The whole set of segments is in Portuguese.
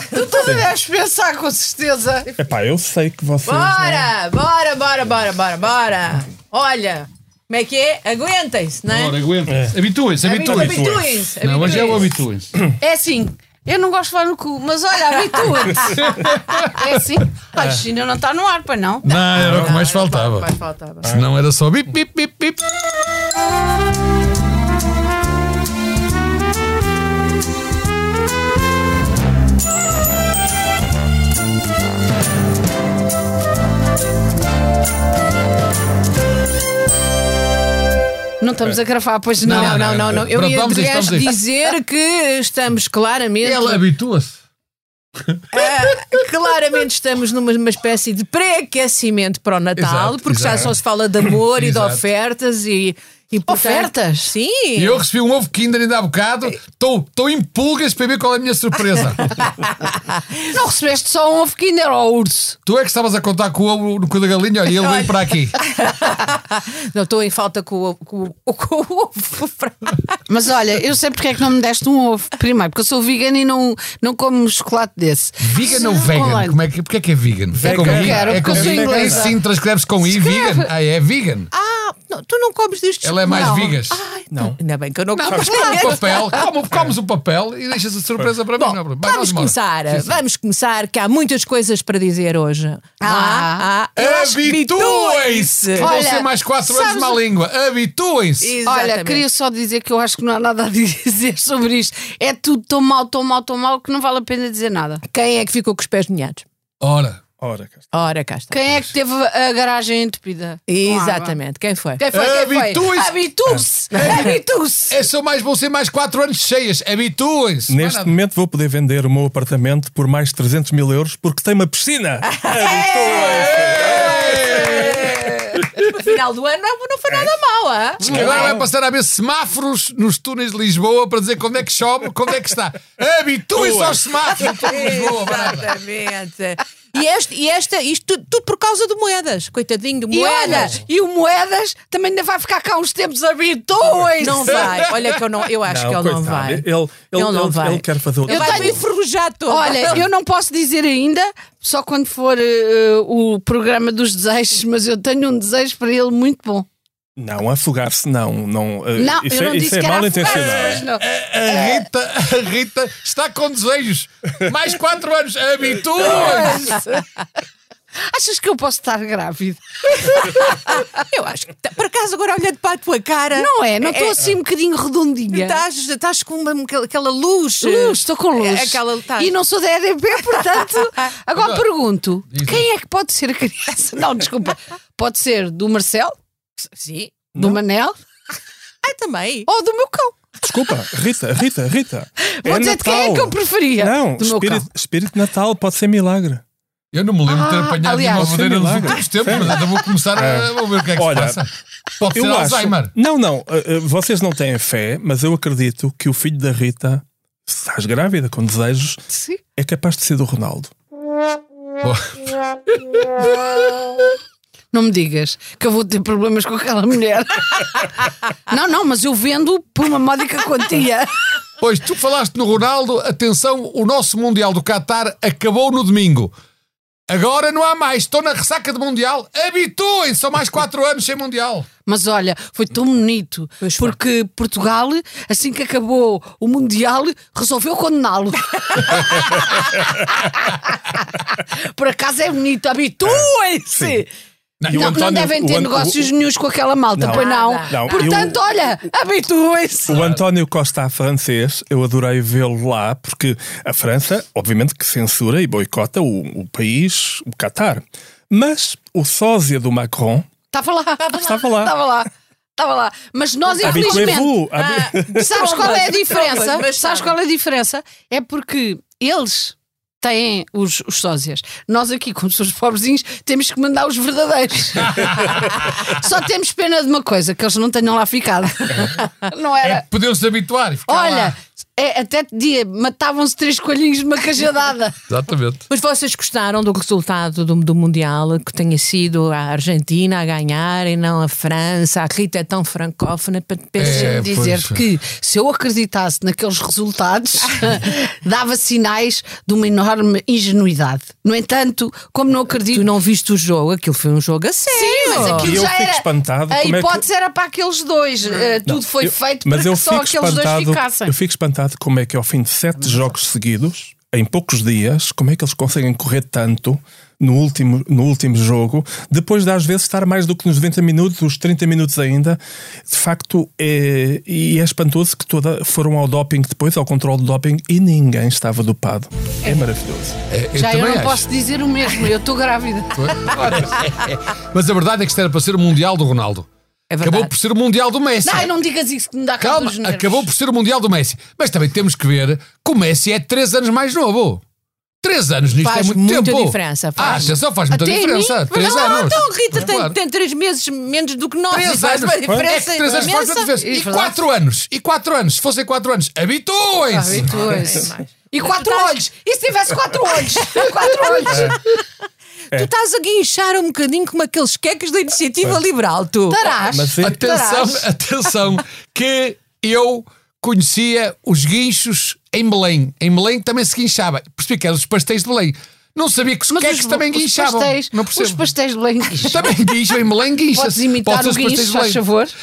Tu também deves pensar, com certeza. Epá, eu sei que vocês. Bora, bora, bora, bora, bora, bora. Olha, como é que é? Aguentem-se, não é? Ora, aguenta. Habituem-se, habituem-se. Habituem-se. Não, mas é o habituem-se. É assim, eu não gosto de falar no cu, mas olha, habitua-te. é assim. Ai, China não está no ar, pois não? Não, era o que mais faltava. Mais faltava. Senão era só bip, bip, bip, bip. Não estamos a gravar, pois não. Não, não, não, não. Eu Pronto, ia vamos a isto, vamos a isto. dizer que estamos claramente. Ele habitua-se. Ah, claramente estamos numa uma espécie de pré-aquecimento para o Natal, Exato, porque já exato. só se fala de amor e de Exato. ofertas e. e portanto- Ofertas? Sim! E eu recebi um ovo Kinder ainda há bocado. Estou em pulgas para ver qual é a minha surpresa. Não recebeste só um ovo Kinder ao urso. tu é que estavas a contar com o ovo no cu da galinha. Olha, ele veio para aqui. Não estou em falta com o com, o- com o ovo. Mas olha, eu sei porque é que não me deste um ovo. Primeiro, porque eu sou vegan e não, não como chocolate desse. Vegan ou vegan? Online. Como é que, porque é que é vegan? É com que eu I? quero, é com eu sou I? inglesa. Sim, transcreve-se com I. Vegan? Ah, é vegan. Ah, não, tu não comes destes. Ela é mais não. vigas. Ai, não. Ainda bem que eu não, Não, como. mas come o papel, come, comes o papel e deixas a surpresa para mim. Bom, não, vai, vamos começar. Sim, sim. Vamos começar, que há muitas coisas para dizer hoje. Ah. ah, que Habituem-se! Vão ser mais 4 anos de sabes- má língua. Habituem-se! Olha, queria só dizer que eu acho que não há nada a dizer sobre isto. É tudo tão mal, tão mal, tão mal que não vale a pena dizer nada. Quem é que ficou com os pés molhados? Ora, Ora, cá está. Ora, cá está. Quem é que teve a garagem entupida? Exatamente, quem foi? Quem foi? Quem foi? Habitue-se. Habitue-se! Habitue-se! é só mais, vão ser mais 4 anos cheias. Habituem-se. É Neste nada. momento vou poder vender o meu apartamento por mais de 300 mil euros porque tem uma piscina. No final do ano não, foi nada mal, ah? Agora vai passar a haver semáforos nos túneis de Lisboa para dizer quando é que chove, quando é que está. Habituem-se aos semáforos de Lisboa. Exatamente. E, este, e esta, isto tudo, tudo por causa do Moedas. Coitadinho do E olha, Moedas. e o Moedas também ainda vai ficar cá uns tempos habituem Não vai. Olha que eu, não, eu acho que ele não vai. Ele, ele, Ele não ele- vai. ele quer fazer o Ele Eu vai tenho- me enferrujar todo. Olha, eu não posso dizer ainda, só quando for eh, o programa dos desejos, mas eu tenho um desejo para ele muito bom. Não, afogar-se não. não eh, Não, isso eu é, não isso disse é que era mal intencionado. mas não. A Rita, a Rita está com desejos. Mais 4 anos. Habituem-se. Achas que eu posso estar grávida? Eu acho que, tá- por acaso, agora olhando para a tua cara. Não é? Não estou assim um bocadinho redondinha. Estás, estás com uma, aquela luz. Luz, estou com luz. É Aquela, tá. E não sou da EDP, portanto. Agora pergunto: quem é que pode ser a criança? Não, desculpa. Pode ser do Marcelo, Sim. do Manel Ah, também. ou do meu cão. Desculpa, Rita, Rita, Rita. Vou dizer de quem é que eu preferia. Não, do meu espírito, cão. espírito Natal pode ser milagre. Eu não me lembro de ter Ah, apanhado aliás, uma madeira nos milagre. últimos tempos, mas ainda vou começar a vou ver o que é que Olha, se passa. Pode ser Eu acho. Alzheimer. Não, não. eh, eh, Vocês não têm fé, mas eu acredito que o filho da Rita, se estás grávida com desejos, Sim. é capaz de ser do Ronaldo. Não me digas que eu vou ter problemas com aquela mulher. não, não, mas eu vendo por uma módica quantia. Pois tu falaste no Ronaldo, atenção, o nosso Mundial do Qatar acabou no domingo. Agora não há mais, estou na ressaca do Mundial. Habituem-se, são mais 4 anos sem Mundial. Mas olha, foi tão bonito Pois foi. porque Portugal, assim que acabou o Mundial, resolveu condená-lo. Por acaso é bonito, habituem-se! E o Não, não António- devem ter negócios o- nenhums com aquela malta, Não. pois não. Não, Portanto, eu- olha, habituem-se! O António Costa francês, eu adorei vê-lo lá, porque a França, obviamente, que censura e boicota o, o país, o Qatar. Mas o sósia do Macron Estava lá, Estava lá. Estava lá. Estava lá. Mas nós, infelizmente. habi- Sabes qual é a diferença? Sabes sabe. qual é a diferença? É porque eles têm os, os sósias. Nós aqui, como somos pobrezinhos, temos que mandar os verdadeiros. Só temos pena de uma coisa, que eles não tenham lá ficado. Não É era? que podiam-se habituar e ficar Olha, lá. É, até dia matavam-se três coelhinhos numa cajadada. Exatamente. Mas vocês gostaram do resultado do, do Mundial, que tenha sido a Argentina a ganhar e não a França? A Rita é tão francófona para É, dizer-te pois. que se eu acreditasse naqueles resultados, dava sinais de uma enorme ingenuidade. No entanto, como não acredito. Tu não viste o jogo, aquilo foi um jogo a sério. Sim, mas aquilo E eu já fico era. espantado A como é que- hipótese era para aqueles dois. Eh, tudo foi Eu- feito mas para eu que só aqueles dois ficassem. Eu fico espantado como é que ao fim de sete jogos seguidos, em poucos dias, como é que eles conseguem correr tanto no último, no último jogo, depois de às vezes estar mais do que nos 90 minutos, os 30 minutos ainda. De facto, é, e é espantoso que toda, foram ao doping depois, ao controle do doping, e ninguém estava dopado. É maravilhoso. É, eu Já eu não acho. posso dizer o mesmo, eu estou grávida. Mas a verdade é que isto era para ser o Mundial do Ronaldo. É. Acabou por ser o Mundial do Messi. Não, não digas isso que me dá Calma, acabou por ser o Mundial do Messi. Mas também temos que ver que o Messi é 3 anos mais novo. 3 anos nisto Faz é muito muita tempo. diferença, Ah, faz. atenção, faz muita Até diferença. mim? 3 não, anos. então Rita tem, Claro. tem meses menos do que nós. e 3 faz anos. uma diferença É que 3 anos faz muita imensa. diferença. É E verdade. 4 anos. E 4 anos. Se fossem 4 anos, habituem-se. Habituem-se. E quatro Tu estás- olhos. E se tivesse quatro olhos? quatro olhos. Tu estás a guinchar um bocadinho como aqueles queques da iniciativa liberal, tu. Tarás. Mas é- Atenção, Tarás. atenção, que eu conhecia os guinchos em Belém. Em Belém também se guinchava. Percebi que eram os pastéis de Belém. Não sabia que os Mas queques os, também os guinchavam. pastéis, não os percebo. pastéis de Belém guincham. Também guincham em Belém, guincha Podes imitar o guincho, faz favor?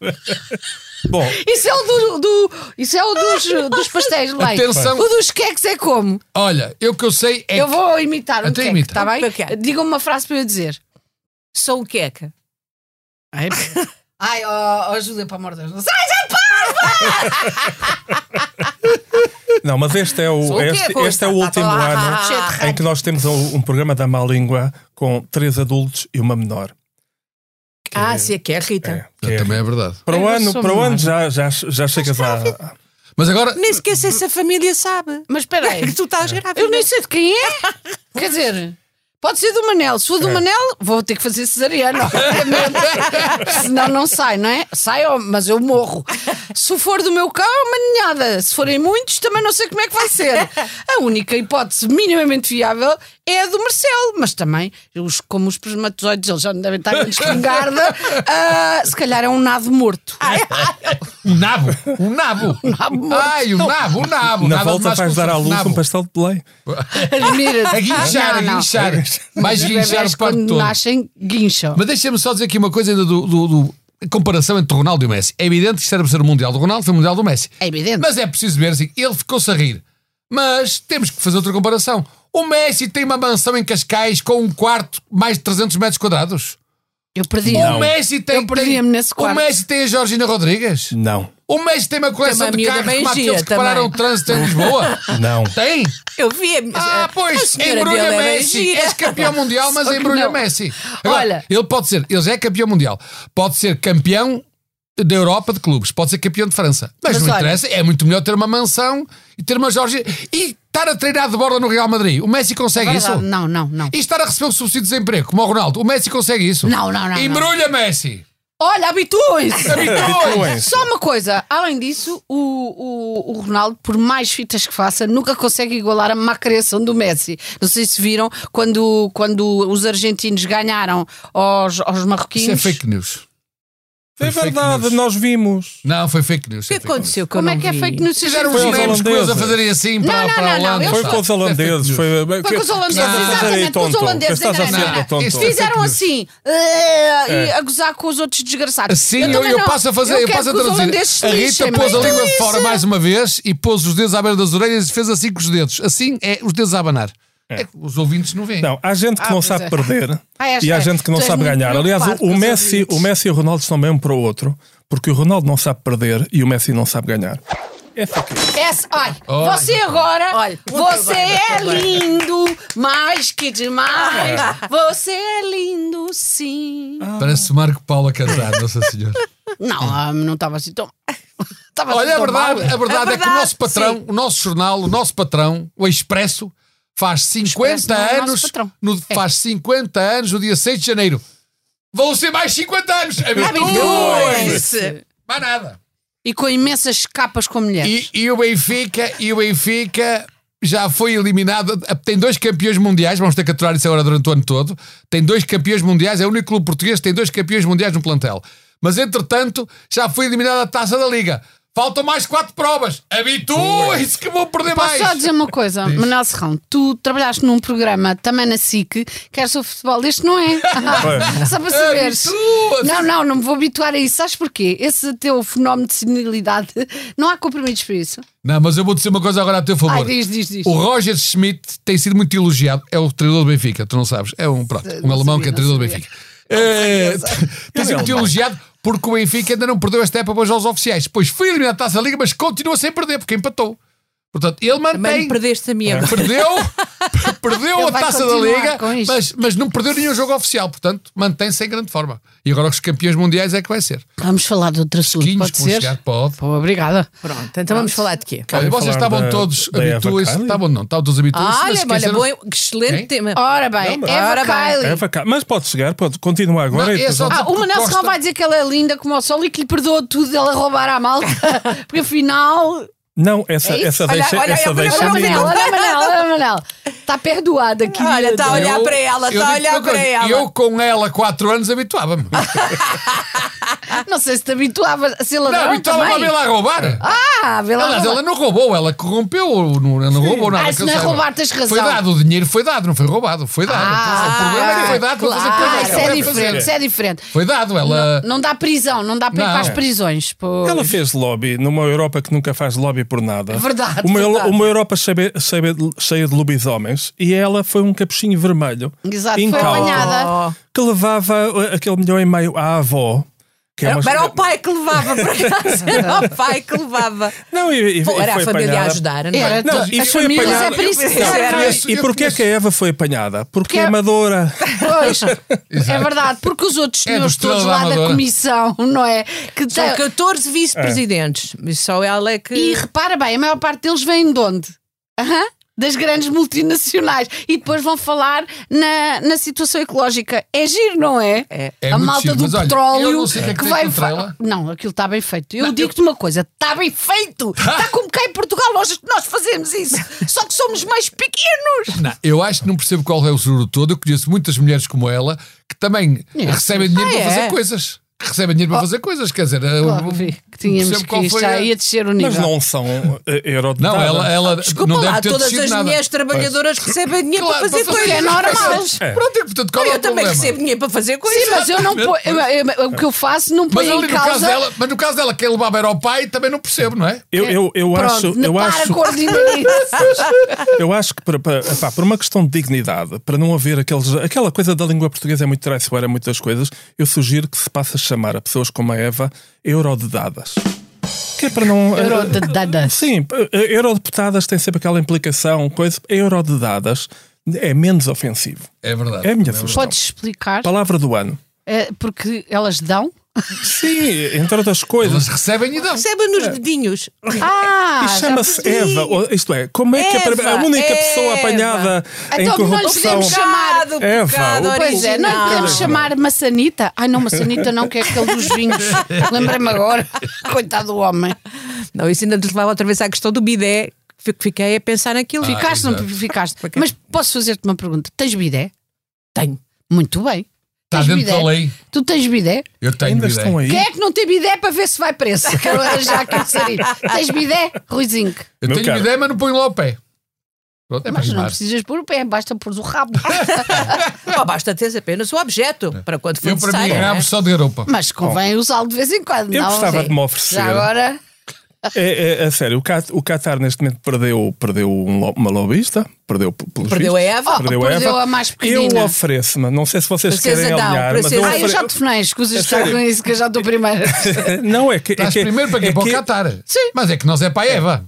Bom, Isso é o, do, do- isso é o dos, dos pastéis de Belém. Atenção. O dos queques é como? Olha, eu que eu sei é Eu vou imitar um Até queque, imita. está bem? Ok. Diga-me uma frase para eu dizer. Sou o queca. Ai, Ai ó, ó, Júlia, para amor de Deus. Não sai, já não, mas este é o, este, este é o Tá último lá, ano em que nós temos um, um programa da má língua com três adultos e uma menor. Ah, se é que é, Rita. É, que é- Também é verdade. Para o ano, para o ano já, já, já chegas a. Mas agora, Nem sequer sei se a família sabe. Mas espera aí. que tu estás grávida. Eu nem sei de quem é. Quer dizer, pode ser do Manel. Se for do Manel, vou ter que fazer cesariana. obviamente. Senão não sai, não é? Sai, mas eu morro. Se for do meu cão, é uma ninhada. Se forem muitos, também não sei como é que vai ser. A única hipótese minimamente viável é a do Marcelo. Mas também, os, como os espermatozoides, eles já não devem estar em espingarda, ah, se calhar é um nado morto. um nabo, um nabo. nabo morto. Ai, um nabo, um nabo. Na Nada volta vais dar à luz Nabo. um pastel de Belém. Admira-te. A guinchar, a guinchar. Mais guinchar o parto quando todo. nascem, guincham. Mas deixa-me só dizer aqui uma coisa ainda do, do- do- a comparação entre o Ronaldo e o Messi. É evidente que isto era para ser o Mundial do Ronaldo, foi o Mundial do Messi. É evidente. Mas é preciso ver assim, ele ficou-se a rir. Mas temos que fazer outra comparação. O Messi tem uma mansão em Cascais com um quarto mais de 300 metros quadrados. Eu perdi. O Messi tem. Eu perdia-me tem- nesse quarto. O Messi tem a Georgina Rodrigues. Não, O Messi tem uma coleção Tem uma de carros bem como aqueles gira que pararam o também. trânsito em Lisboa. não. Tem? Eu vi a Ah, a pois, embrulha é Messi. És campeão mundial, mas embrulha não. Messi. Agora, Olha. ele pode ser, ele já é campeão mundial, pode ser campeão da Europa de clubes, pode ser campeão de França. Mas, Mas não olha- interessa, é muito melhor ter uma mansão e ter uma Jorge e estar a treinar de borda no Real Madrid. O Messi consegue Verdade. isso? Não, não, não. E estar a receber o subsídio de desemprego, como o Ronaldo. O Messi consegue isso? Não, não, não, Embrulha Messi. Olha, habituem-se. Habituem-se. Só uma coisa, além disso, o, o, o Ronaldo, por mais fitas que faça, nunca consegue igualar a má criação do Messi. Não sei se viram quando, quando os argentinos ganharam aos, aos Isso marroquinos. é fake news. É verdade, news. nós vimos. Não, foi fake news. O que é aconteceu Como é que é fake news? Fizeram Foi os memes com eles a fazerem assim para, Não, não, para a não, não, Holanda. Foi com os É holandeses. Foi, Foi com os holandeses, exatamente, com os holandeses. É Fizeram assim eh, e a gozar com os outros desgraçados. Sim, eu, passo a fazer, eu, passo a traduzir. A Rita pôs a língua de fora isso- mais uma vez e pôs os dedos à beira das orelhas e fez assim com os dedos. Assim é os dedos a abanar. É os ouvintes não veem. Não, há gente que Ah, não sabe é. perder Ah, és- e há é. gente que não sabe ganhar. Aliás, o, Messi, o Messi e o Ronaldo estão bem um para o outro, porque o Ronaldo não sabe perder e o Messi não sabe ganhar. É fake news. Essa, Olha. você agora, Olha, você bem, é bem. lindo, mais que demais. Você é lindo, sim. Parece Marco Paulo a cantar, Nossa Senhora. Não, ah, não estava assim tão. Olha, a assim tão verdade, mal. a verdade é que o verdade, nosso patrão, o nosso jornal, o nosso patrão, o Expresso, faz 50 Expresso não é anos. No, Faz 50 anos no dia 6 de janeiro. Vão ser mais 50 anos! Habituem-se! Habituem-se. Mais nada. E com imensas capas com mulheres. E, e o Benfica, e o Benfica já foi eliminado. Tem dois campeões mundiais, vamos ter que aturar isso agora durante o ano todo. Tem dois campeões mundiais, é o único clube português que tem dois campeões mundiais no plantel. Mas entretanto, já foi eliminada a taça da Liga. Faltam mais quatro provas. Habituem-se que vou perder Posso mais. só dizer uma coisa, Manuel Serrão, tu trabalhaste num programa também na SIC, que era sobre futebol, este não é. só para saberes. Habitua-se. Não, não, não me vou habituar a isso. Sabes porquê? Esse teu fenómeno de senilidade, não há comprimidos para isso. Não, mas eu vou dizer uma coisa agora a teu favor. Ai, diz, diz, diz. O Roger Schmidt tem sido muito elogiado. É o treinador do Benfica, tu não sabes. É um, pronto, um Não alemão sabia, que é treinador do. Benfica. É, tem sido muito alemão. elogiado porque o Benfica ainda não perdeu esta época para os jogos oficiais. Pois foi eliminado a taça da Liga, mas continua sem perder, porque empatou. Portanto, ele Também mantém. me perdeste a minha. Perdeu, perdeu a taça da Liga, mas, mas não perdeu nenhum jogo oficial. Portanto, mantém-se em grande forma. E agora os campeões mundiais é que vai ser. Vamos falar de outro assunto, Quinhos, pode ser? chegar, pode. Pô, obrigada. Pronto, então vamos falar de quê? Olha, vocês estavam da- todos Eva. Kaili? Estavam, não, estavam todos habituados. Olha, olha, bom, excelente Quem? tema. Ora bem, Não, Eva bem. Kylie. Eva Cá. Mas pode chegar, pode continuar agora. Não, e é só- Ah, o Manel Costa- vai dizer que ela é linda como o sol e que lhe perdoa tudo dela roubar à malta. Porque afinal. Não, essa, É essa Olha, deixa, olha, essa olha, deixa Olha, olha, minha. Manel, olha, Manel, olha, Manel. Está perdoada aqui. Olha, está a olhar para ela, está a olhar para ela. Eu com ela 4 anos habituava-me. Não sei se te habituava a ser Não, ladrão habituava-me a vê-la a roubar. Ah, vê lá. Aliás, roubar. ela não roubou, ela corrompeu, ou não, não roubou nada. Ah, se não é roubar, tens razão. Foi dado, o dinheiro foi dado, não foi roubado, foi dado. o problema é que foi dado para fazer Claro, coisas que isso é diferente, fazer. isso é diferente. Foi dado, ela. Não dá prisão, não dá para ir Não. para as prisões. Ela fez lobby numa Europa que nunca faz lobby por nada. Verdade, Uma, verdade. uma Europa cheia, cheia de- cheia de lobisomens e ela foi um capuchinho vermelho. Exato, foi incauto, apanhada. Que levava uh, aquele milhão e meio à avó. Que é Era, uma- era o pai que levava, por acaso. Era o pai que levava. Não, e, e, Pô, e era a família a apanhada. ajudar, não é? Era Não, e as foi famílias é apanhada- para isso que servem. E porquê conheço- que a Eva foi apanhada? Porque Porque é é- amadora. Pois, é verdade, porque os outros É senhores Estrela todos da lá da Amadora. comissão, não é? Que São têm- 14 vice-presidentes. E só ela é que. E repara bem, a maior parte deles vem de onde? Aham, Das grandes multinacionais. E depois vão falar na, na situação ecológica. É giro, não é? É. É a malta giro, do mas olha, petróleo eu não sei o que é que tem vai fa-. Não, aquilo está bem feito. Eu digo-te uma coisa: está bem feito! Está como cá em Portugal, nós, nós fazemos isso. Só que somos mais pequenos. Não, eu acho que não percebo qual é o seguro todo. Eu conheço muitas mulheres como ela que também É. recebem dinheiro Ah, para é? fazer coisas. Recebem dinheiro para fazer coisas, quer dizer, eu- Claro, vi que tínhamos que isto já a- ia descer o nível. Mas não são uh, eurodeputadas. Não, ela, ela Desculpa não lá, deve ter todas as nada. mulheres trabalhadoras recebem dinheiro Claro, para fazer para coisas. É normal. É. Pronto, e portanto, qual é Eu o também problema? recebo dinheiro para fazer coisas. Sim, mas eu não eu- eu- o que eu faço não Mas, põe em no causa. caso dela, mas no caso dela, quem levava era o pai, também não percebo, não é? Eu, eu, eu Pronto, acho, eu para acho, eu acho que para, para- epá, por uma questão de dignidade, para não haver aqueles, aquela coisa da língua portuguesa é muito traiçoeira, muitas coisas, eu sugiro que se passe a chamar a pessoas como a Eva eurodedadas. Que é para não. Eurodedadas. Sim, eh, eurodeputadas têm sempre aquela implicação, coisa. Eurodedadas é menos ofensivo. É verdade. É a minha verdade. sugestão. Podes explicar? Palavra do ano. É, porque elas dão? Sim, entre outras coisas. recebem e dão. Recebem nos dedinhos. Ah! E já chama-se. Eva. Isto é, como é que a, Eva, a única Eva. pessoa apanhada em Então não lhe corrupção. podemos chamar- Eva, Pois é, não lhe original. podemos chamar maçanita. Ai não, maçanita não, que é aquele dos vinhos. Lembrei-me agora. Coitado do homem. Não, isso ainda nos levava outra vez à questão do bidé. Fiquei a pensar naquilo. Ficaste, não exato. ficaste. Mas posso fazer-te uma pergunta? Tens bidé? Tenho. Muito bem. Está Tens dentro bidé? da lei. Tu tens bidé? Eu tenho Ainda ideia. estão aí. Quem é que não tem bidé para ver se vai preso? Quero já aquele sarinho. Tens bidé, Ruizinho? Eu Meu tenho ideia, mas não ponho lá o pé. Pronto, é Mas não precisas pôr o pé, basta pôr o rabo. Não, basta ter apenas o objeto para quando for Eu, para mim, não é? rabo só de garupa. Mas convém usá-lo de vez em quando. Eu não? gostava de me oferecer. Já agora. É, é, a sério, o, Cat, o Qatar neste momento perdeu, perdeu um uma lobista, perdeu pelos Perdeu a Eva. Oh, perdeu, perdeu Eva. a mais Eu pequenina. ofereço-me, não sei se vocês Princesa querem Down, alinhar, mas eu Ah, eu ofereço. já te funei, escusas de estar com isso, que eu já estou primeiro. Não, é que. É Estás que primeiro para quê? é Para o Qatar. Sim. Mas é que nós é para a Eva.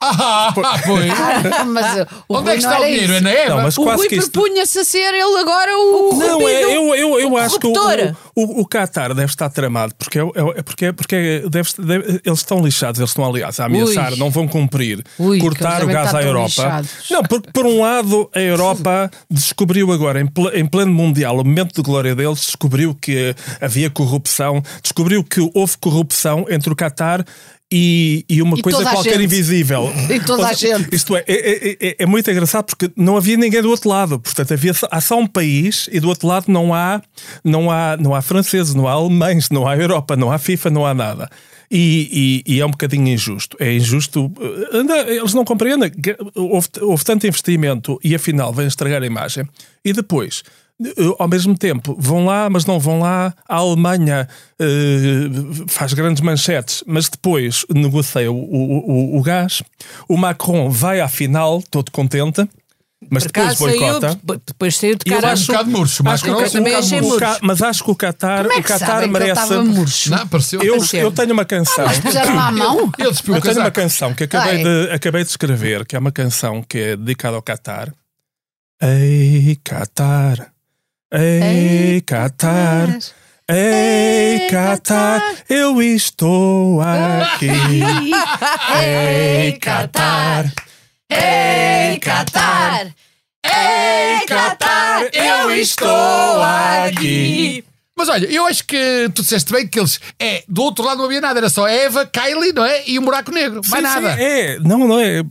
Ah, pois. Ah, mas o Onde é Rui que não está o dinheiro? É na Eva? Não, mas O quase Rui que isto. propunha-se a ser ele agora o. Não, é, eu, eu, eu o acho que o, corruptor. o, o Qatar deve estar tramado porque, é, é, porque, porque deve, deve- eles estão lixados, eles estão aliás a ameaçar, Ui. não vão cumprir, Ui, que cortar eles o devem gás estar à tão Europa. lixados. Não, porque por um lado a Europa descobriu agora, em, ple- em pleno Mundial, o momento de glória deles, descobriu que havia corrupção, descobriu que houve corrupção entre o Qatar e, e uma E coisa qualquer invisível. E toda a Ou gente. Isto é, é, é- é- é muito engraçado porque não havia ninguém do outro lado. Portanto, havia, só- há só um país e do outro lado não há, não há, não há franceses, não há alemães, não há Europa, não há FIFA, não há nada. E, e- e é um bocadinho injusto. É injusto. eh, anda, Eles não compreendem. Houve, houve tanto investimento e afinal vem estragar a imagem. E depois. Ao mesmo tempo, vão lá, mas não vão lá. A Alemanha eh, faz grandes manchetes, mas depois negocia o, o, o- o gás. O Macron vai à final, todo contente, mas depois saiu, boicota. depois saiu de eu cara. acho- um bocado murcho, mas Acho que sei, um achei murcho. mas acho que o Qatar, Como é o Qatar sabem que ele merece. murcho? Não, pareceu. Eu, eu tenho uma canção. Puseram lá a mão? Ele despiu o Eu tenho uma canção que acabei, de, acabei de escrever, que é uma canção que é dedicada ao Qatar. Ei, Qatar. Ei, Qatar. Ei, Qatar. Eu estou aqui. Ei, Qatar. Ei, Qatar! Ei, Qatar! Eu estou aqui. Mas olha, eu acho que tu disseste bem que eles. É, do outro lado não havia nada, era só Eva, Kylie, não é? E um buraco negro. Mais Sim, sim, nada. é, não, não é.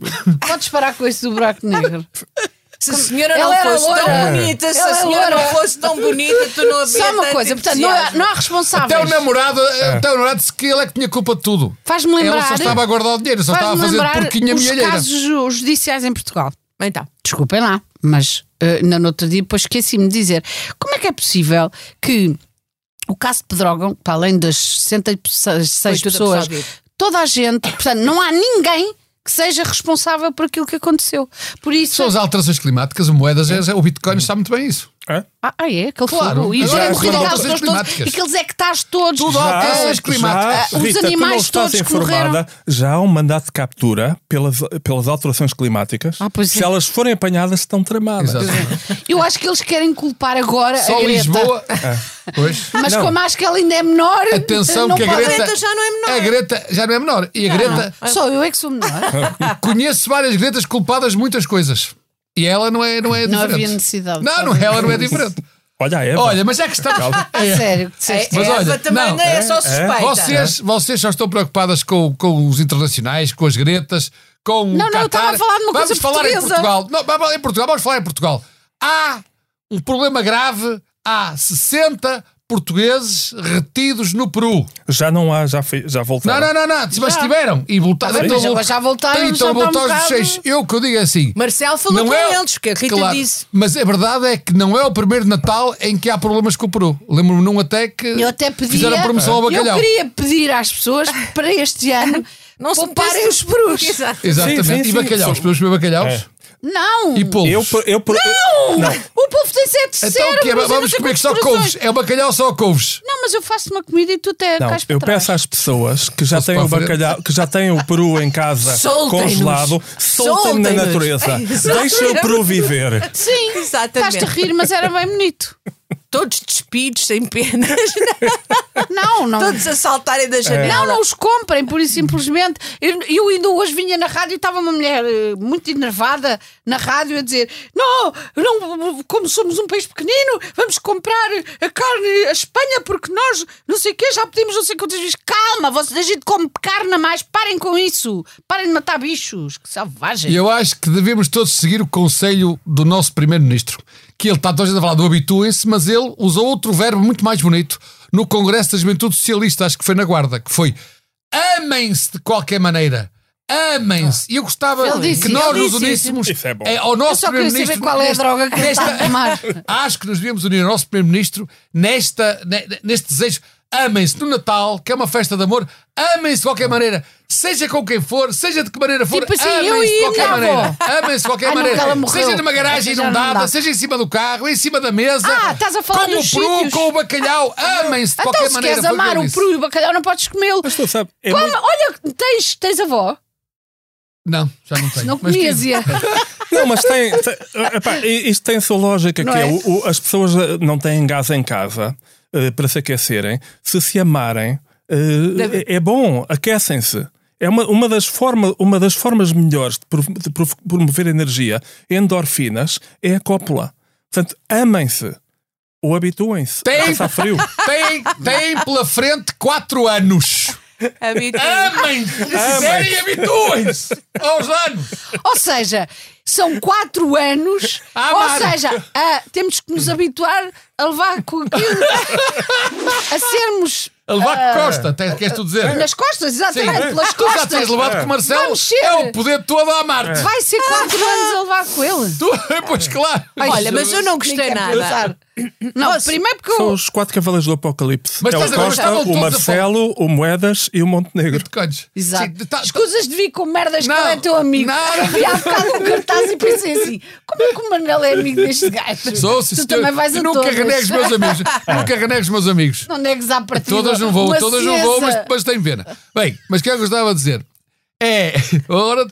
Podes parar com isso do buraco negro. Se a senhora Ela não era fosse tão bonita, se Ela a senhora não fosse tão bonita, tu não havia Só uma coisa, portanto, não há, não há responsáveis. Até o namorado, até o namorado disse que ele é que tinha culpa de tudo. Faz-me lembrar. Ela só estava a guardar o dinheiro, só estava a fazer porquinha os milheira. casos ju- judiciais em Portugal. Então, Desculpem lá, mas uh, ainda no outro dia depois esqueci-me de dizer como é que é possível que o caso de Pedrógão, para além das 66 Foi tudo pessoas, toda a gente, portanto, não há ninguém que seja responsável por aquilo que aconteceu. Por isso. São as alterações climáticas, o moedas, é- o Bitcoin está muito bem isso. Hã? Ah, ah, é? Aquele Claro. fogo. E os com as hectares alterações todos, climáticas. aqueles hectares todos. Tudo Ah, alterações climáticas. Ah, os Rita, não animais todos que morreram. já há um mandato de captura pelas, pelas alterações climáticas. Ah, pois Se é. elas forem apanhadas, estão tramadas. Eu acho que eles querem culpar agora Só a Greta. Lisboa. É. Pois. Mas Não. como acho que ela ainda é menor. Atenção não que a Greta, Greta já não é menor. A Greta já não é menor. E a Greta, Só eu é que sou menor. conheço várias Gretas culpadas de muitas coisas. E ela não é, não é Não diferente. havia necessidade. de Não, não, ela não é diferente. Olha a Eva. Olha, mas já que está. A sério, a Mas Eva olha, também não, não é, é, só é. suspeita. Vocês, vocês só estão preocupadas com, com os internacionais, com as Gretas, com o Não, não, eu Qatar. estava a falar de uma vamos coisa falar em. Portugal. Não, vamos falar em Portugal. Vamos falar em Portugal. Há um problema grave. Há 60 portugueses retidos no Peru. Já não há, já, foi, já Não, voltaram. não, não, não. Mas tiveram. E voltaram. Bem, Então, já voltaram, Então já voltaram os seis. Eu que eu digo é assim. Marcelo falou com eles, que a Rita claro, disse. Mas a verdade é que não é o primeiro Natal em que há problemas com o Peru. Lembro-me num até que Eu até pedia. fizeram promoção ao bacalhau. Eu queria pedir às pessoas para este ano Não pouparem pense- os perus. Exatamente. Sim, sim, e sim. bacalhaus. Sim. Podemos comer bacalhaus? É. Não! E polvos. Eu, eu, Não! O povo tem sete Então cérebros. que é? não Vamos comer quantos só couves. É o bacalhau só couves. Não, mas eu faço uma comida e tu até Não, eu trás. peço às pessoas que já Posso têm o bacalhau, que já têm o peru em casa congelado, soltem-me na natureza. Exato. Deixa o peru viver. Sim, Exatamente. estás-te a rir, mas era bem bonito. Todos despidos, sem penas. Não, não. Todos a saltarem da janela. Não, não os comprem, pura e simplesmente. Eu, eu ainda hoje vinha na rádio e estava uma mulher eh, muito enervada na rádio a dizer: Não, não, como somos um país pequenino, vamos comprar a carne à Espanha porque nós não sei o quê, já pedimos não sei quantas vezes. Calma, vocês a gente come carne a mais, parem com isso, parem de matar bichos, que selvagem. E eu acho que devemos todos seguir o conselho do nosso Primeiro-Ministro. Que ele está toda a gente a falar do habituem-se, mas ele usou outro verbo muito mais bonito no Congresso da Juventude Socialista, acho que foi na Guarda, que foi amem-se de qualquer maneira. Amem-se. E eu gostava que nós nos uníssemos Isso é bom. ao Eu nosso Primeiro-Ministro. saber qual é a nesta- droga que ele está a nesta- tomar. Acho que nos devíamos unir ao nosso Primeiro-Ministro nesta, ne- neste desejo. Amem-se no Natal, que é uma festa de amor. Amem-se de qualquer maneira. Seja com quem for, seja de que maneira for. Tipo assim, amem-se de qualquer maneira. Amem-se de qualquer Ai, maneira. Seja numa garagem inundada, seja em cima do carro, em cima da mesa. Ah, estás a falar com o peru, sítios. com o bacalhau. Amem-se de Então, qualquer se maneira. queres foi o que amar o peru e o bacalhau, não podes comê-lo. Mas tu sabes, é Come- muito- Olha, tens, tens avó? Não, já não tenho. Não Mas comias. Não, mas tem. tem epá, isto tem a sua lógica, Não que é, é? o- o- as pessoas eh, não têm gás em casa eh, para se aquecerem. Se se amarem, eh, é, é bom, aquecem-se. É uma, uma, das forma, uma das formas melhores de, prov- de prov- promover energia, endorfinas, é a cópula. Portanto, amem-se ou habituem-se a Tem- passar frio. Tem, tem pela frente 4 anos. Habitu- Amem-se! Sério, e habituem-se aos anos. Ou seja, são quatro anos. Ah, ou Mara. seja, ah, temos que nos habituar a levar com aquilo. a sermos A levar que Costa, tens- queres tu dizer? nas costas, exatamente, pelas Tu já costas. tens levado com o Marcelo. É o poder todo a Marte. Vai ser quatro anos a levar com ele. Tu, pois claro. Olha, mas eu não gostei nada. Não, primeiro porque São eu. os quatro cavaleiros do Apocalipse. Mas é o Costa, o Marcelo, o Moedas e o Montenegro. Exato. Sim, tá- Escusas de vir com merdas que Não, não é teu amigo. não. Eu vi há bocado um cartaz e pensei assim: como é que o Manel é amigo deste gajo? Sou, sim, tu senhor. também vais a nunca todas. renego os meus amigos. nunca renego os meus amigos. Não negues à partida. Todas não vou, todas não vou, mas, mas tenho pena. Bem, mas o que é que eu gostava de dizer? É. Agora.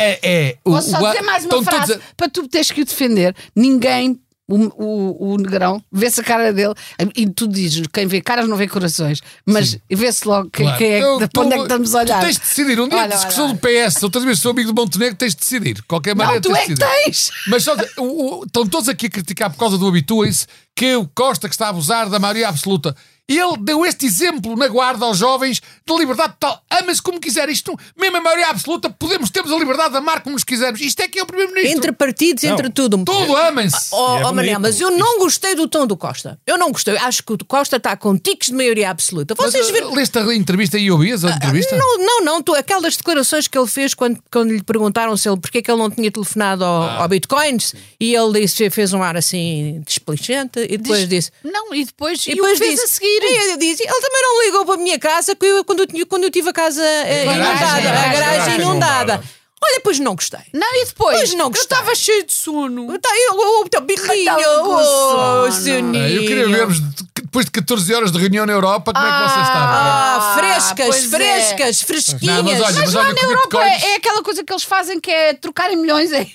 É. é o, Posso só o- dizer mais uma frase a- para tu teres que o defender. Ninguém, o, o, o negrão, vê-se a cara dele e tu dizes: quem vê caras não vê corações, mas vê-se logo quem, Claro. quem é, Eu- que- de tu- onde é que estamos a olhar. Tu tens de decidir. Um dia Olha, de discussão olha. do PS, outra vez sou amigo do Montenegro, tens de decidir. De qualquer maneira, Não, tu tens é que tens! Mas só, o- o- estão todos aqui a criticar por causa do habituem-se que o Costa que está a abusar da maioria absoluta. Ele deu este exemplo na guarda aos jovens de liberdade total. Ama-se como quiser. Isto, mesmo a maioria absoluta, podemos termos a liberdade de amar como nos quisermos. Isto é que é o Primeiro-Ministro. Entre partidos, entre tudo. Tudo amem-se. Oh, E é oh. Manel, mas eu não gostei do tom do Costa. Eu não gostei. Acho que o Costa está com tiques de maioria absoluta. Vocês uh, viram. leste a entrevista e ouvias a entrevista? Não, não, não. Tu, aquelas declarações que ele fez quando, quando lhe perguntaram se ele, porque é que ele não tinha telefonado ao, Ah. ao Bitcoins e ele disse, fez um ar assim desplicente e depois disse. Não, e depois, E e depois o que fez disse, a seguir. E eu disse, ele também não ligou para a minha casa eu- quando, eu, tinha- quando eu tive a casa eh, garagem, inundada, a garagem garagem inundada. inundada. Olha, pois não gostei. Não, e depois? Pois não eu gostei. estava cheio de sono. Tá, eu, o teu bilinho, Estava com oh, sono. Soninho. Ah, Eu queria ver-vos de- depois de 14 horas de reunião na Europa, como é que vocês estavam? Ah, Ah, frescas, pois é. frescas, fresquinhas. Não, mas olha, Mas mas lá olha, na Europa Bitcoins- é, é aquela coisa que eles fazem que é trocar em milhões. É.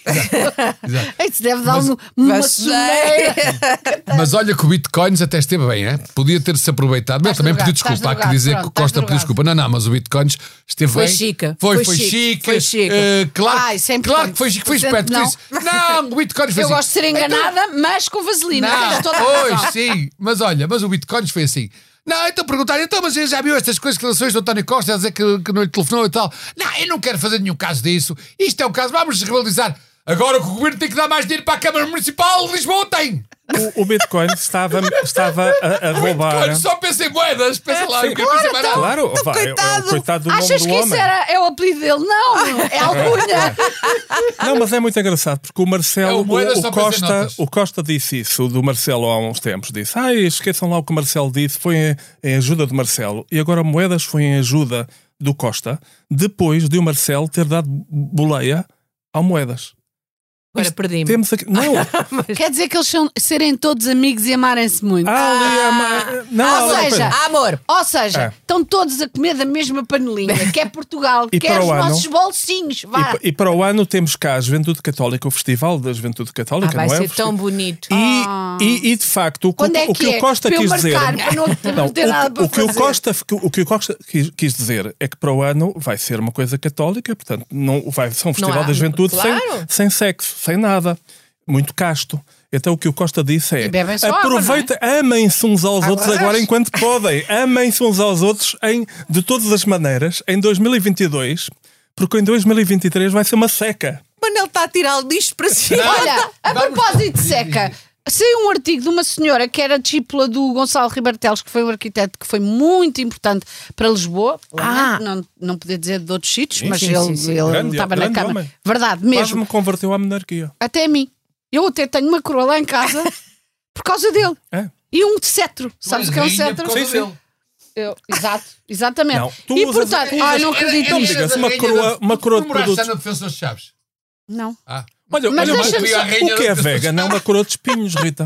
Isso deve dar Mas- um- uma Mas- soneira. Mas olha que o Bitcoins até esteve bem, é? Podia ter-se aproveitado. Mas Estás também drogado, pediu desculpa. estás Há que drogado, dizer pronto, que o estás Costa pediu drogado. desculpa. Não, não, mas o Bitcoins esteve Foi bem. chique, Foi, foi foi chique, chique. foi chique. Eh, claro, Ah, isso é claro que foi chique, foi esperto. Não. Não, o Bitcoins foi Eu assim. gosto de ser enganada, mas com vaselina. Não, Tens toda a razão. pois sim, mas olha, mas o Bitcoins foi assim. Não, então perguntar, então, mas já viu estas coisas, declarações do António Costa a dizer que, que não lhe telefonou e tal? Não, eu não quero fazer nenhum caso disso. Isto é um caso, vamos rivalizar. Agora o que o governo tem que dar mais dinheiro para a Câmara Municipal de Lisboa tem. O, o Bitcoin estava, estava a, a roubar. Olha, só pensa em moedas, pensa lá, eu quero pensar mais nada. Claro, vai, é o- é o coitado. coitado do Achas do que isso homem. era, é o apelido dele? Não, é alcunha. Não, mas é muito engraçado porque o É Marcelo, o Moedas o, o pensa em Costa, o Costa disse isso do Marcelo há uns tempos. Disse: Ai, esqueçam lá o que o Marcelo disse, foi em, em ajuda do Marcelo. E agora Moedas foi em ajuda do Costa depois de o Marcelo ter dado boleia ao Moedas. Agora perdi-me. Temos aqui. Não, Quer dizer que eles são, serem todos amigos e amarem-se muito. há ali a ma- Não, Ou há ali- seja, Amor, Ou seja, É. estão todos a comer da mesma panelinha, que é Portugal, E que é para os o ano? nossos bolsinhos. E, Vá. pa- e para o ano temos cá a Juventude Católica, o Festival da Juventude ah, Católica, vai não é? ser tão bonito. E, Ah. e, e, de facto, o, que- Quando é o que que é? o Costa Para eu quis dizer. marcar, para não ter- não ter o, nada para o que o fazer. Costa, o que o Costa quis, quis dizer é que para o ano vai ser uma coisa católica, portanto, não vai ser um festival há- da juventude claro. sem, sem sexo, sem nada. Muito casto. Então o que o Costa disse é: aproveita, amem-se uns aos outros Água agora enquanto podem. Amem-se uns aos outros em, de todas as maneiras em 2022, porque em 2023 vai ser uma seca. Manel está a tirar o lixo para cima. Olha, a propósito de seca, saiu um artigo de uma senhora que era discípula do Gonçalo Ribeiro Teles, que foi um arquiteto que foi muito importante para Lisboa. Ah. Não, não poder dizer de outros sítios, Sim, mas sim, ele, sim, sim. ele Grande- estava na grande Câmara. homem. Verdade, Quase mesmo. me converteu à monarquia. Até a mim. Eu até tenho uma coroa lá em casa por causa dele. É. E um cetro. Sabes o que é um cetro? Sim, sim. Eu- exato, exatamente. Não, tu e usas- portanto, ah, não acredito diga-se, uma coroa- uma coroa de produtos. na Defesa Chaves? Não, Ah. Olha, Mas deixa-me o, só- o que é vega, não uma coroa de espinhos, Rita.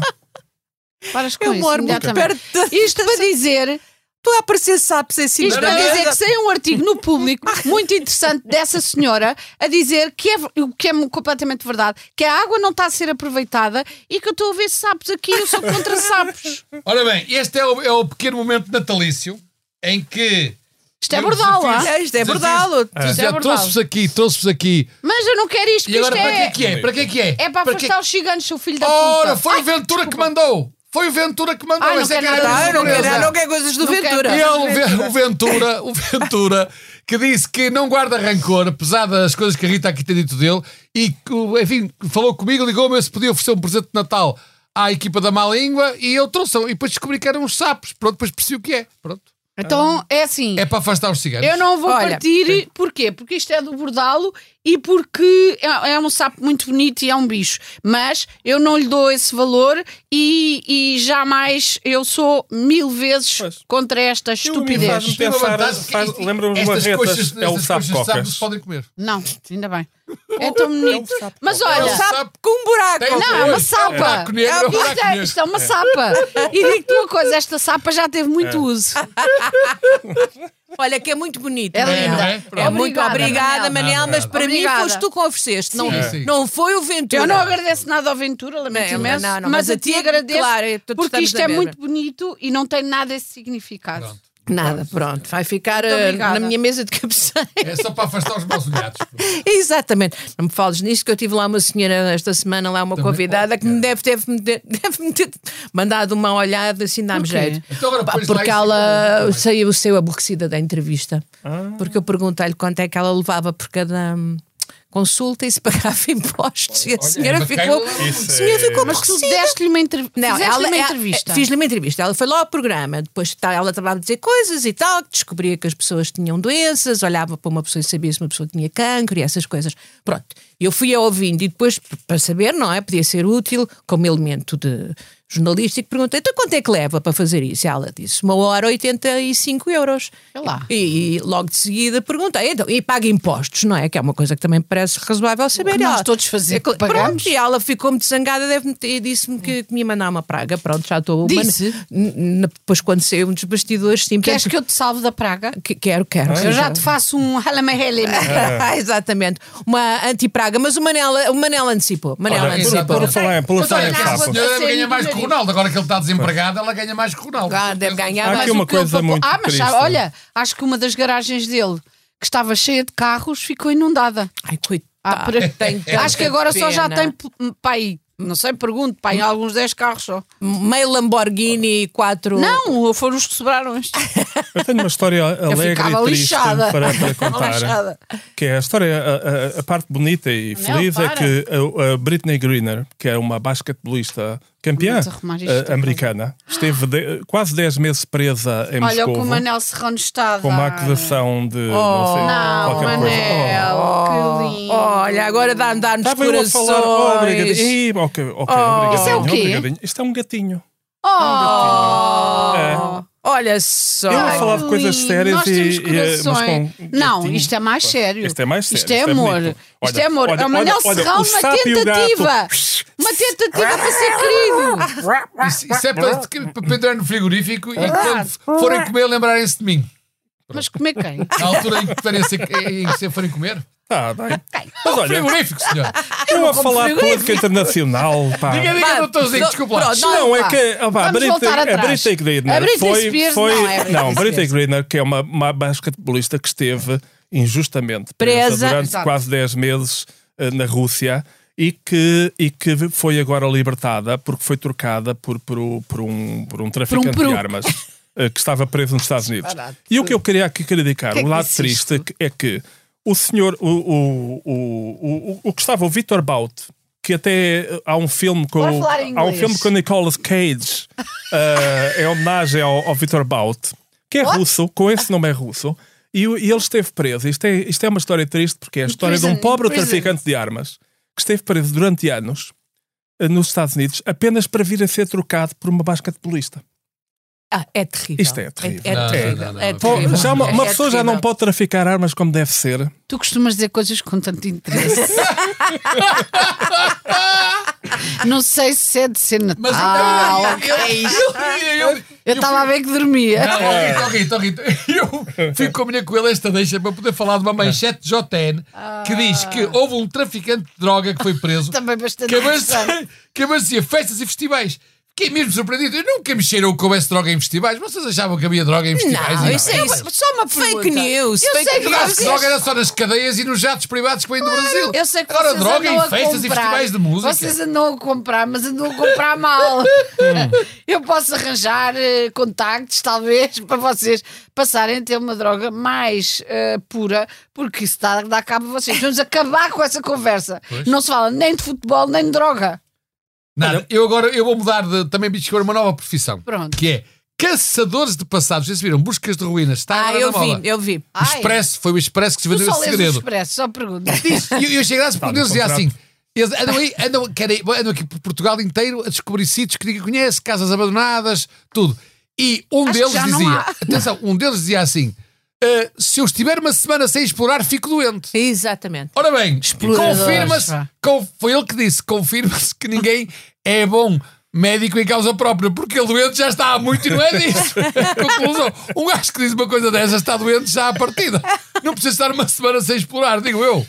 paras com Eu isso moro muito perto Isto para dizer Estou a aparecer sapos em cima Isto para dizer que saiu um artigo no público muito interessante dessa senhora a dizer que é, o que é completamente verdade, que a água não está a ser aproveitada e que eu estou a ver sapos aqui, eu sou contra sapos. Ora bem, este é o, é o pequeno momento natalício em que. Isto é eu bordal, desafio- ah? É, Isto é bordalo. Isto é Já bordal. trouxe-vos aqui, trouxe-vos aqui. Mas eu não quero isto, E porque agora isto para que é, é que é? Para que é que é? é para que- afastar os ciganos, seu filho da Ora, puta. foi o Ventura que mandou! Foi o Ventura que mandou! Ai, não Essa é quero que nada. Ah, eu não quero, surpresa. não quero coisas do Não quero. Ventura. E é o, Ve- o Ventura, o Ventura, que disse que não guarda rancor, apesar das coisas que a Rita aqui tem dito dele, e que, enfim, falou comigo, ligou-me se podia oferecer um presente de Natal à equipa da má língua e eu trouxe e depois descobri que eram uns sapos. Pronto, depois percebi o que é. Pronto. Então é assim. É para afastar os ciganos. Eu não vou Olha, partir, porquê? Porque isto é do bordalo e porque é, é um sapo muito bonito e é um bicho. Mas eu não lhe dou esse valor e, e jamais eu sou mil vezes Pois. contra esta estupidez. uma isto- lembra-me de marretas, coxas- é o sapo se podem comer. Não, ainda bem. É tão bonito. Mas É um olha, sapo Com um buraco. Não, é uma sapa. buraco negro, é um isto, é, isto é uma sapa. E digo-te uma coisa: esta sapa já teve muito uso. Olha, que é muito bonito. É Manel. linda. é? É Pronto. muito Obrigada, obrigada, Manel. Mas para Obrigada. mim foste tu que ofereceste. Não, Sim, não foi o Ventura. Eu não agradeço nada ao Ventura, lamento Não, imenso, não, não, mas, mas a ti agradeço claro, porque isto é muito bonito e não tem nada esse significado. Pronto. Nada, pronto. Vai ficar eh, na minha mesa de cabeceira. É só para afastar os maus olhados. Exatamente. Não me fales nisso, que eu tive lá uma senhora esta semana, lá uma convidada, que me deve ter, deve -me ter mandado uma olhada assim, dá-me Porquê? jeito. Então porque ela e- saiu, saiu aborrecida da entrevista. Porque eu perguntei-lhe quanto é que ela levava por cada hum, consulta e se pagava impostos. E a Olha, senhora é ficou. Isso A senhora é- ficou Mas tu deste-lhe uma, entrev Não, ela, uma ela- entrevista. Fiz-lhe uma entrevista. Ela foi lá ao programa. Depois tá- ela estava a dizer coisas e tal, que descobria que as pessoas tinham doenças, olhava para uma pessoa e sabia se uma pessoa tinha cancro e essas coisas. Pronto. Eu fui a ouvindo e depois, para saber, não é? Podia ser útil como elemento de jornalístico. Perguntei, então quanto é que leva para fazer isso? E ela disse, uma hora 85 euros. Vê lá. E, e logo de seguida perguntei, então, e paga impostos, não é? Que é uma coisa que também parece razoável saber. que nós Ela- todos fazemos, É pagamos. Pronto, e ela ficou muito zangada deve e disse-me que, que me ia mandar uma praga. Pronto, já estou. Disse? N- Depois, quando saiu um dos bastidores, sim. Queres que eu te salve da praga? que- Quero, quero. Eu já te faço um halamahelema. Exatamente. Uma antipraga, mas o Manel, o Manel antecipou. Manel Olha, antecipou. por, por falar, falar em senhora deve ganhar mais que o. Ronaldo. Agora que ele está desempregado, ela ganha mais que o Ronaldo. Ah, deve ganhar Há mais. aqui uma coisa muito Ah, mas triste. olha, acho que uma das garagens dele, que estava cheia de carros, ficou inundada. Ai, coitado. Ah, Tem Acho que agora só já tem, pai, não sei, pergunto, pai, alguns 10 carros só. Meio Lamborghini e quatro. Não, foram os que sobraram estes. Eu tenho uma história alegre e triste lixada. para, para contar. Lixada. Que é a história, a, a- a parte bonita e Não, feliz é que a, a Britney Greener, que é uma basquetebolista campeã outra americana, esteve de- quase 10 meses presa em Olha o que o Moscou Manel Serrano está a com uma acusação de não sei, Não, qualquer Manel, coisa. que lindo. Olha, agora dá a dar-nos Estava eu a corações. falar, oh, obrigadinho. Ih, ok, ok, obrigadinho, Isso é o quê? obrigadinho. Isto é um gatinho. Oh! É. Olha só. Eu Ai, falar de que coisas sérias Nós e- temos e, eh, mas com Não, gatinho. isto é mais sério. Isto é mais sério. Isto é isto é amor. bonito. Isto é amor. olha, é o Manel olha, olha, Serrano, o uma e tentativa. Uma tentativa para ser querido. Isso, isso é para, para pendurar no frigorífico e quando forem comer, lembrarem-se de mim. Mas comer quem? Na altura em que, ser, em que se forem comer. Tá, bem. Mas olha, Frigorífico, senhor. eu a falar de política internacional, pá. Diga, diga, Vai, doutorzinho, desculpa lá. pronto, Não, é que opa, a Vamos Britney, voltar a atrás. Britney Greener A Britney foi, Spears foi não é a Britney não, Britney Spears. Greener, que é uma, uma basquetebolista que esteve injustamente presa, Presa. durante Exato. quase 10 meses eh, na Rússia e que, e que foi agora libertada porque foi trocada por, por, o- por um, por um traficante de armas que estava preso nos Estados Unidos. E o que eu queria aqui criticar, Que é o que lado disse triste isto? é que o senhor, o, o, o, o, o que estava, o Victor Bout, que até eh, há um filme com o- em há um filme com o Nicolas Cage eh, é homenagem ao, ao Victor Bout, que é russo, com esse nome é russo, e, o- ele esteve preso. Isto é, isto é uma história triste porque é a história de um pobre traficante de armas que esteve preso durante anos eh, nos Estados Unidos apenas para vir a ser trocado por uma basquetebolista. Ah, é terrível. Isto é terrível. É, Não, terrível. não, não, é terrível. já uma, uma É pessoa já não terrível. pode traficar armas como deve ser. Tu costumas dizer coisas com tanto interesse. não sei se é de ser Mas Natal. eu, eu, eu, eu, Eu estava a ver que dormia. Não, ó, Rita, ó, Rita. Eu fui combinar com ele esta deixa para poder falar de uma manchete de JN que diz que houve um traficante de droga que foi preso Também bastante que abastecia festas e festivais. Fiquei mesmo surpreendido. Eu nunca me cheirou que houvesse droga em festivais. Vocês achavam que havia droga em festivais? Não, isso é isso. Só uma Fake pergunta. news, Eu fake sei que news. Que droga era só nas cadeias e nos jatos privados que vêm do Brasil. Eu sei que Agora, vocês droga em festas e festivais de música. Vocês andam a comprar, mas andam a comprar mal. Eu posso arranjar eh, contactos, talvez, para vocês passarem a ter uma droga mais eh, pura, porque isso dá, dá cabo a vocês. Vamos acabar com essa conversa. Não se fala nem de futebol, nem de droga. Nada. Eu agora eu vou mudar de, também de escolher uma nova profissão. Pronto. Que é caçadores de passados. Vocês viram? Buscas de ruínas. Está Ah, eu vi, eu vi. O Expresso, foi o Expresso que se vendeu esse lês o segredo. expresso, só pergunto. E eu, eu cheguei lá porque eles diziam contrato. assim. Eles andam, aí, andam, querem, andam aqui por Portugal inteiro a descobrir sítios que ninguém conhece, casas abandonadas, tudo. E um Acho deles dizia: atenção, um deles dizia assim: "Ah, se eu estiver uma semana sem explorar, fico doente. Exatamente. Ora bem, confirma-se, pá. con- foi ele que disse, confirma-se que ninguém é bom médico em causa própria, porque ele doente já está há muito e não é disso. Conclusão, um gajo que diz uma coisa dessas está doente já à partida. Não precisa estar uma semana sem explorar, digo eu.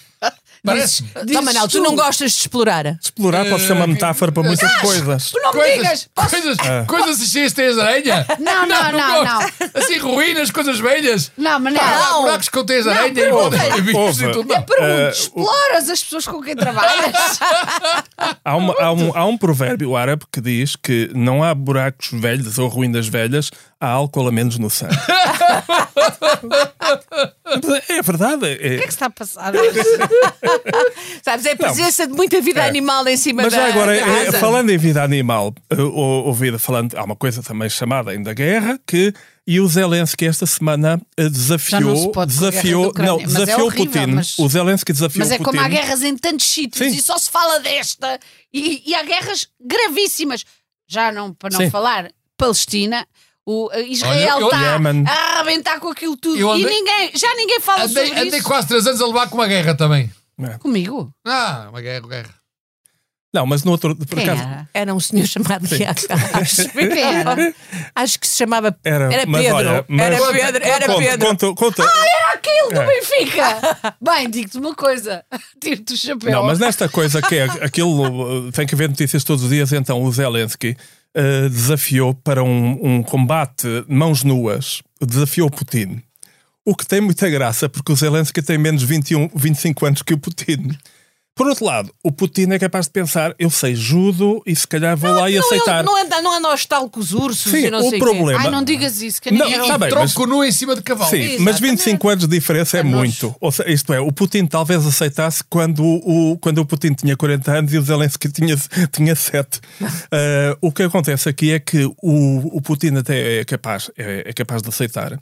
Parece. Então, Manel, tu não gostas de explorar? Explorar pode ser uma metáfora para muitas coisas. Não me digas! Coisas, coisas cheias de aranha? Não, não, não, gosto. Assim, ruínas, coisas velhas. Não, mas não. há buracos com teias de Não, aranha e e tudo. Eu Não. pergunto, exploras as pessoas com quem trabalhas? Há, uma- há um, há um provérbio árabe que diz que não há buracos velhos ou ruínas velhas, há álcool a menos no sangue. é verdade. é- O que é que está a passar? Sabes, é a presença de muita vida É. animal em cima Mas da já agora, da eh, asa. falando em vida animal, eh, ou- ouvi falando, há uma coisa também chamada ainda guerra, que e o Zelensky esta semana eh, Já não se desafiou, desafiou, Ucrânia, não, mas é desafiou horrível, Putin. mas- O Zelensky desafiou Mas é Putin. como há guerras em tantos sítios Sim. e só se fala desta. E, e há guerras gravíssimas. Já não, para não Sim. falar, Palestina. O eh, Israel está a arrebentar com aquilo tudo Eu andei- e ninguém, já ninguém fala Andei, sobre andei isso. quase três anos a levar com uma guerra também. Comigo? Ah, uma guerra, guerra. Não, mas no outro, por Quem acaso. era? Era um senhor chamado. Acho, era? que se chamava. Era, Era mas Pedro. olha, mas- Era Pedro. Era conta, Pedro. Conta, conta. Aquilo do É. Benfica! Bem, digo-te uma coisa. Tiro-te o chapéu. Não, mas nesta coisa que é aquilo, uh, tem que haver notícias todos os dias, então o Zelensky uh, desafiou para um, um combate mãos nuas, desafiou Putin. O que tem muita graça, porque o Zelensky tem menos 21, 25 anos que o Putin. Por outro lado, o Putin é capaz de pensar: eu sei judo e se calhar vou lá e Não, aceitar. ele não anda, não anda aos tal com os ursos Sim, e não o sei problema- Ai, não digas isso, que Não, ninguém tá bem, mas- Tronco nu em cima de cavalo. Sim, mas Exatamente. 25 anos de diferença é nós- muito. Ou seja, isto é, o Putin talvez aceitasse quando o, quando o Putin tinha 40 anos e o Zelensky tinha, tinha 7. Ah, o que acontece aqui é que o, o Putin até é capaz, é, é capaz de aceitar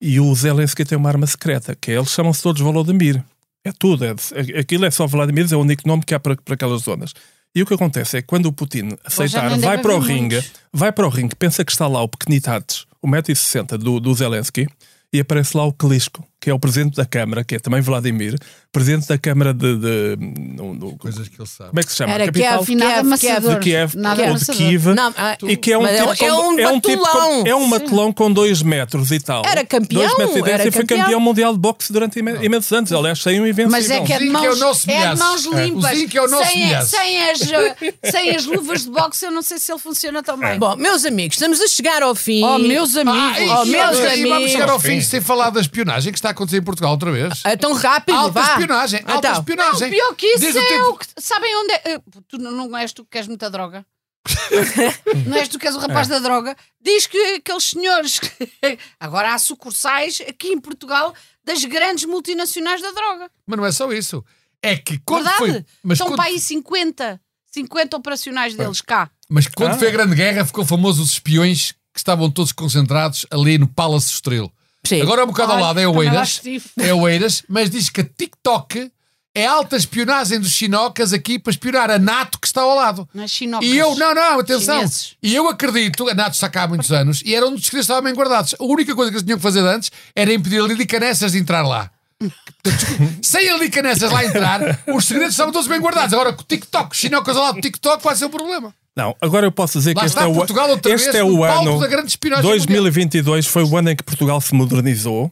e o Zelensky tem uma arma secreta, que é, eles chamam-se todos Volodymyr. É tudo, é, de- aquilo é só Vladimir, é o único nome que há para, para aquelas zonas. E o que acontece é que quando o Putin aceitar, vai para o ringue, muitos. vai para o ringue, pensa que está lá o pequenitates, o 1,60m do, do Zelensky, e aparece lá o Klitschko, que é o presidente da Câmara, que é também Vladimir, presidente da Câmara de. de- no- no- Coisas que ele sabe. como é que se chama? Era Capital Kiev, Afinado, Kiev, de Kiev Nada ou de. Kiev. Não, ah, E que é um mas tipo, é, é um é um tipo com- é um matelão com 2 metros e tal. Era campeão, Dois metros e dez era e foi campeão. mundial de boxe durante ime- imensos anos. Aliás, sem um invencível. Mas é que é de Zinco mãos, é o nosso é de mãos É. limpas. É sem, as, uh, sem as luvas de boxe, eu não sei se ele funciona tão bem. Bom, meus amigos, estamos a chegar ao fim. Oh, meus Ah, amigos. e, Oh, meus vamos- e vamos amigos. chegar ao fim sem falar da espionagem que está a acontecer em Portugal outra vez. É tão rápido, Alta vá. espionagem, alta Então. espionagem. Não, pior que isso Desde o é tempo- o que. Sabem onde é? eh, Tu não, não és tu que queres muita droga? não és tu que és o rapaz É. da droga? Diz que aqueles senhores. que- Agora há sucursais aqui em Portugal das grandes multinacionais da droga. Mas não é só isso. É que quando Verdade? foi. Mas Estão quando, para aí 50. 50 operacionais deles cá. mas quando Ah. foi a Grande Guerra ficou famoso os espiões que estavam todos concentrados ali no Palace Estoril. Sim. Agora um bocado ao Ai, lado é gosto disso. É Oeiras, mas diz que a TikTok é alta espionagem dos chinocas aqui para espionar a NATO que está ao lado. Não é chinocas. E eu, não, não, atenção. Chineses. E eu acredito, a NATO está cá há muitos anos e era um dos segredos estavam bem guardados. A única coisa que eles tinham que fazer antes era impedir a Lili Canessas de entrar lá. Sem a Lili Canessas lá entrar, os segredos estavam todos bem guardados. Agora com o TikTok, os chinocas ao lado do TikTok vai ser um problema. Não, agora eu posso dizer Lá que este está é o, este é o ano. da grande espionagem 2022 foi o ano em que Portugal se modernizou,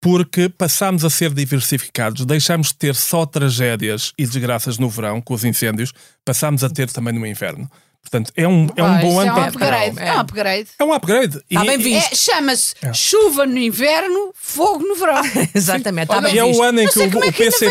porque passámos a ser diversificados, deixámos de ter só tragédias e desgraças no verão, com os incêndios, passámos a ter também no inverno. Portanto, é um, é um bom ano é um para upgrade. É um upgrade. É um upgrade. Está bem visto. É, Chama-se chuva no inverno, fogo no verão. Exatamente, está bem E é o ano em Não que sei o, como é o PC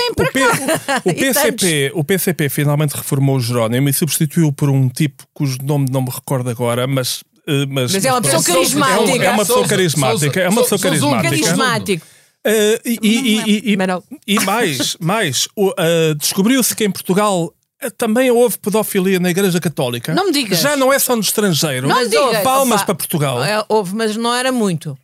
PCP, o PCP finalmente reformou o Jerónimo e substituiu por um tipo cujo nome não me recordo agora, mas. eh, Mas, Mas é uma pessoa carismática. É uma, é pessoa carismática. É uma pessoa carismática. Eh, e, e- e- e- Mas não. e mais, mais eh, descobriu-se que em Portugal também houve pedofilia na Igreja Católica. Não me digas. Já não é só no estrangeiro. Não digas. Palmas Opa, para Portugal. é, Houve, mas não era muito.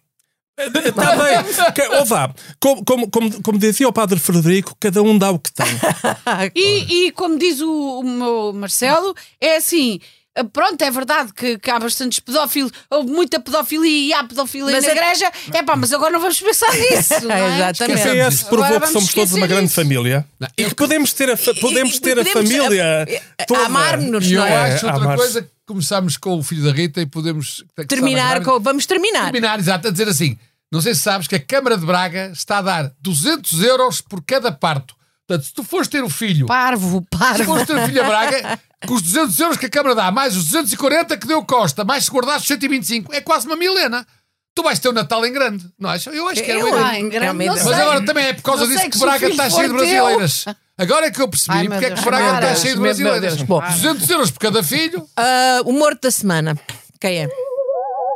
Está bem. Que- Ou vá, como, como, como, como dizia o Padre Frederico, cada um dá o que tem. E, e como diz o, o meu Marcelo, é assim. Eh, Pronto, é verdade que, que há bastantes pedófilos, houve muita pedofilia e há pedofilia Mas na é- igreja. É pá, mas agora não vamos pensar nisso. não é? Exatamente. O PS disso. provou Agora que somos todos uma grande isso. família e que podemos ter a, fa- podemos E- e ter a podemos, família eh, toda. amar-nos, E eu não é? acho outra coisa que começámos com o filho da Rita e podemos Terminar com. Vamos terminar. terminar, exato, a dizer assim: não sei se sabes que a Câmara de Braga está a dar 200 euros por cada parto. Portanto, se tu fores ter o filho, Parvo, se parvo. fores ter o filho a Braga, com os 200 euros que a Câmara dá, mais os 240 que deu Costa, mais se os 125, é quase uma milena. Tu vais ter o Natal em grande, não achas? Eu acho que era Eu- ideia. Ah, em grande, não Mas sei. agora também é por causa Não disso que o Braga está cheio de teu- brasileiras. Agora é que eu Ai, percebi meu porque é que Deus, Braga está Deus, cheio de Deus, brasileiras. bom. 200 euros por cada filho. Ah, o morto da semana. Quem é?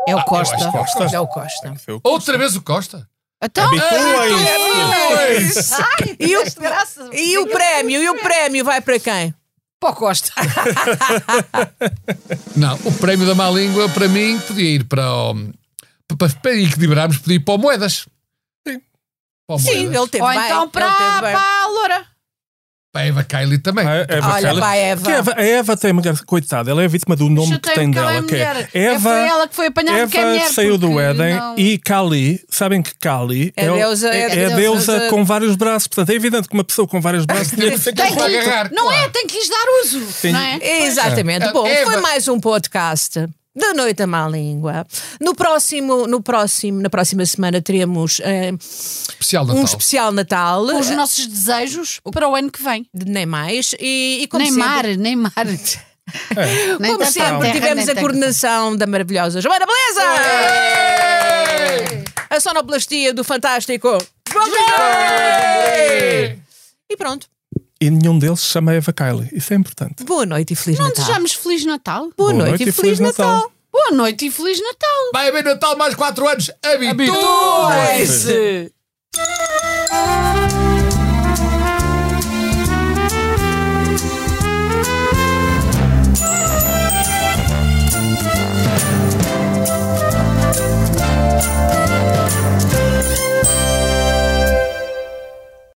É o Costa. acho que Costa. É o Costa. Outra vez o Costa. Então, Habituem-se. E o, e o prémio? E o prémio vai para quem? Para o Costa. Não, o prémio da má língua para mim podia ir para o. Para, para equilibrarmos, podia ir para o Moedas. Sim. Para o Sim, Moedas. ele teve Ou bem. então ele para, teve bem. para a Loura. Para a Eva Kaili também. A Eva Olha, Kelly. pá, Eva. Que Eva- A Eva tem uma coitada, ela é vítima do nome que tem que ela dela, é que é. Eva. Foi ela que foi apanhada Eva que é mulher, saiu do Éden não- e Kali, sabem que Kali É o- deusa- é, é é a deusa- deusa com vários braços. Portanto, é evidente que uma pessoa com vários braços tinha que ser Tem para que, agarrar, não claro. é, tem que lhes dar uso. Tem- Não é? Exatamente. É. Bom, Eva- foi mais um podcast da Noite à Má Língua. No próximo, no próximo, na próxima semana teremos eh, Especial um especial Natal. Com os nossos desejos para o ano que vem. de nem mais. E, e como Neymar, sempre, Neymar. Nem como tanta sempre terra, tivemos nem a coordenação da maravilhosa Joana Beleza! A sonoplastia do fantástico João! E pronto. E nenhum deles se chama Eva Kylie. Isso é importante. Boa noite e Feliz Não Natal. desejamos Feliz Natal? Boa, noite, e Feliz Natal. Boa noite e Feliz Natal. Vai haver Natal mais 4 anos. Habituem-se! Habituem-se.